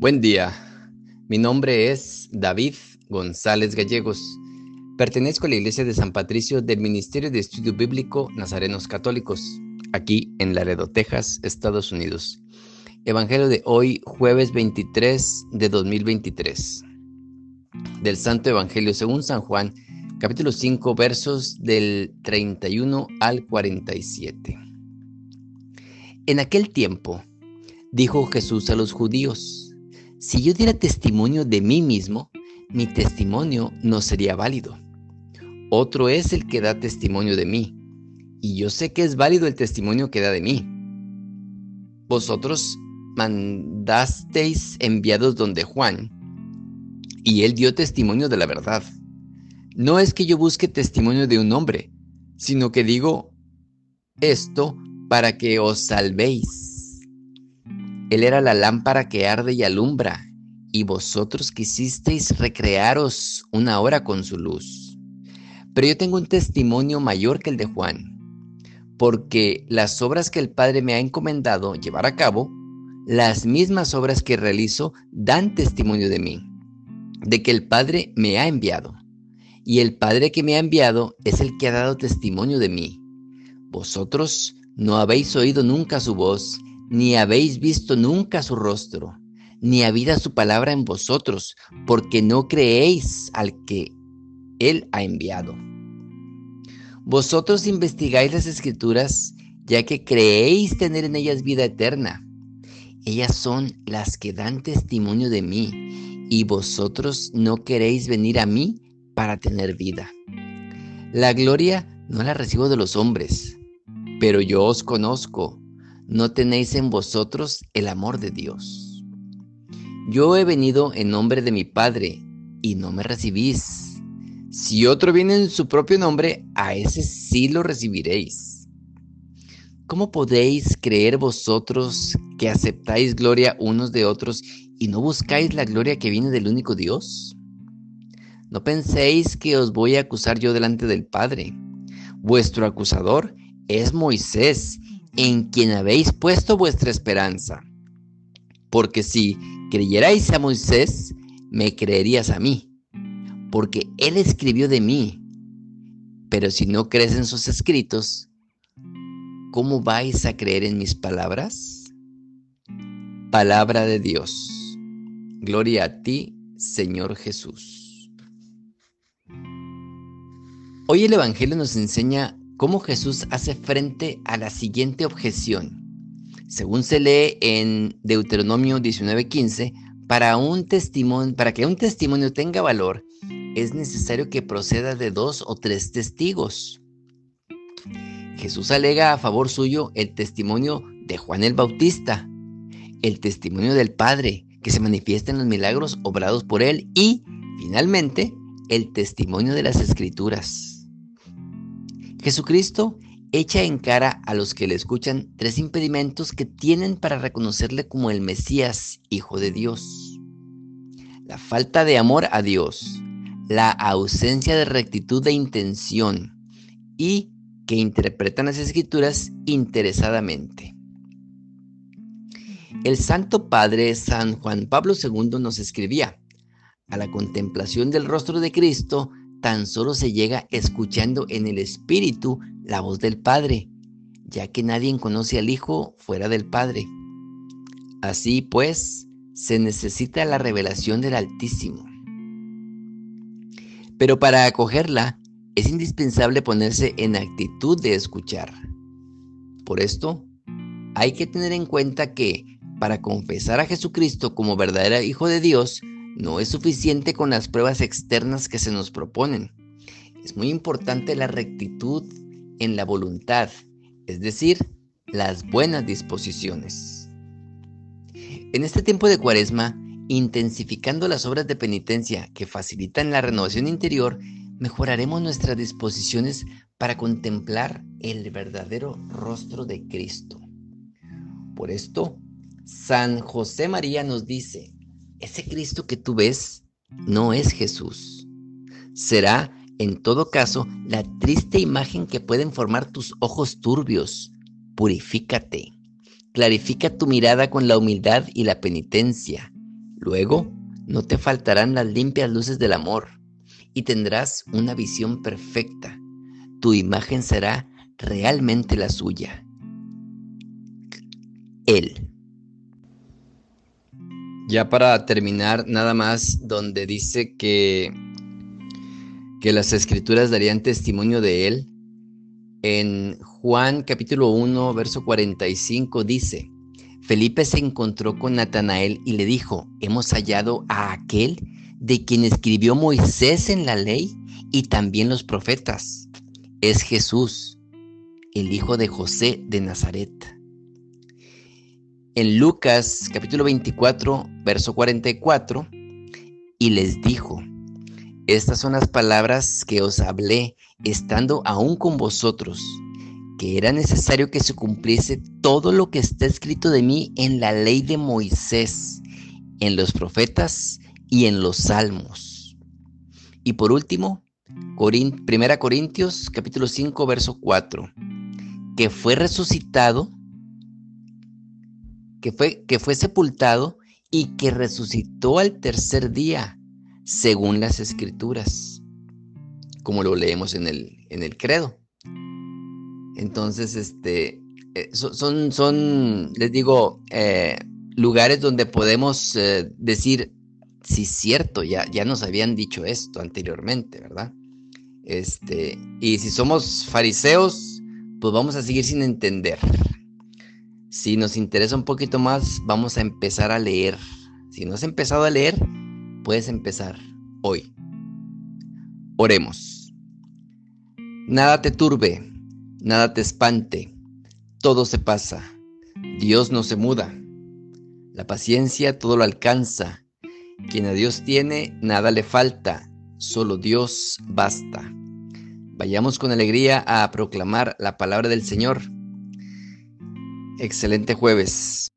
Buen día, mi nombre es David González Gallegos. Pertenezco a la Iglesia de San Patricio del Ministerio de Estudio Bíblico Nazarenos Católicos, aquí en Laredo, Texas, Estados Unidos. Evangelio de hoy, jueves 23 de 2023. Del Santo Evangelio según San Juan, capítulo 5, versos del 31 al 47. En aquel tiempo, dijo Jesús a los judíos, si yo diera testimonio de mí mismo, mi testimonio no sería válido. Otro es el que da testimonio de mí, y yo sé que es válido el testimonio que da de mí. Vosotros mandasteis enviados donde Juan, y él dio testimonio de la verdad. No es que yo busque testimonio de un hombre, sino que digo esto para que os salvéis. Él era la lámpara que arde y alumbra, y vosotros quisisteis recrearos una hora con su luz. Pero yo tengo un testimonio mayor que el de Juan, porque las obras que el Padre me ha encomendado llevar a cabo, las mismas obras que realizo dan testimonio de mí, de que el Padre me ha enviado. Y el Padre que me ha enviado es el que ha dado testimonio de mí. Vosotros no habéis oído nunca su voz, ni habéis visto nunca su rostro, ni habida su palabra en vosotros, porque no creéis al que Él ha enviado. Vosotros investigáis las escrituras, ya que creéis tener en ellas vida eterna ellas son las que dan testimonio de mí, y vosotros no queréis venir a mí para tener vida. La gloria no la recibo de los hombres, pero yo os conozco, no tenéis en vosotros el amor de Dios. Yo he venido en nombre de mi Padre, y no me recibís. Si otro viene en su propio nombre, a ese sí lo recibiréis. ¿Cómo podéis creer vosotros que aceptáis gloria unos de otros y no buscáis la gloria que viene del único Dios? No penséis que os voy a acusar yo delante del Padre. Vuestro acusador es Moisés, en quien habéis puesto vuestra esperanza. Porque si creyerais a Moisés, me creerías a mí, porque él escribió de mí. Pero si no crees en sus escritos, ¿Cómo vais a creer en mis palabras? Palabra de Dios. Gloria a ti, Señor Jesús. Hoy el Evangelio nos enseña cómo Jesús hace frente a la siguiente objeción. Según se lee en Deuteronomio 19:15, para, para que un testimonio tenga valor, es necesario que proceda de dos o tres testigos. Jesús alega a favor suyo el testimonio de Juan el Bautista, el testimonio del Padre que se manifiesta en los milagros obrados por él y, finalmente, el testimonio de las Escrituras. Jesucristo echa en cara a los que le escuchan tres impedimentos que tienen para reconocerle como el Mesías, Hijo de Dios. La falta de amor a Dios, la ausencia de rectitud de intención y que interpretan las escrituras interesadamente. El Santo Padre San Juan Pablo II nos escribía, a la contemplación del rostro de Cristo tan solo se llega escuchando en el Espíritu la voz del Padre, ya que nadie conoce al Hijo fuera del Padre. Así pues, se necesita la revelación del Altísimo. Pero para acogerla, es indispensable ponerse en actitud de escuchar. Por esto, hay que tener en cuenta que para confesar a Jesucristo como verdadero Hijo de Dios, no es suficiente con las pruebas externas que se nos proponen. Es muy importante la rectitud en la voluntad, es decir, las buenas disposiciones. En este tiempo de cuaresma, intensificando las obras de penitencia que facilitan la renovación interior, mejoraremos nuestras disposiciones para contemplar el verdadero rostro de Cristo. Por esto, San José María nos dice, ese Cristo que tú ves no es Jesús. Será, en todo caso, la triste imagen que pueden formar tus ojos turbios. Purifícate. Clarifica tu mirada con la humildad y la penitencia. Luego, no te faltarán las limpias luces del amor y tendrás una visión perfecta. Tu imagen será realmente la suya. Él. Ya para terminar, nada más donde dice que, que las escrituras darían testimonio de Él. En Juan capítulo 1, verso 45 dice, Felipe se encontró con Natanael y le dijo, hemos hallado a aquel de quien escribió Moisés en la ley y también los profetas. Es Jesús, el hijo de José de Nazaret. En Lucas capítulo 24, verso 44, y les dijo, estas son las palabras que os hablé estando aún con vosotros, que era necesario que se cumpliese todo lo que está escrito de mí en la ley de Moisés, en los profetas y en los salmos. Y por último, Primera Corintios capítulo 5 verso 4, que fue resucitado, que fue, que fue sepultado y que resucitó al tercer día, según las escrituras, como lo leemos en el, en el credo. Entonces, este, eh, son, son, les digo, eh, lugares donde podemos eh, decir, sí, cierto, ya, ya nos habían dicho esto anteriormente, ¿verdad? Este, y si somos fariseos, pues vamos a seguir sin entender. Si nos interesa un poquito más, vamos a empezar a leer. Si no has empezado a leer, puedes empezar hoy. Oremos. Nada te turbe, nada te espante, todo se pasa. Dios no se muda. La paciencia todo lo alcanza quien a Dios tiene, nada le falta, solo Dios basta. Vayamos con alegría a proclamar la palabra del Señor. Excelente jueves.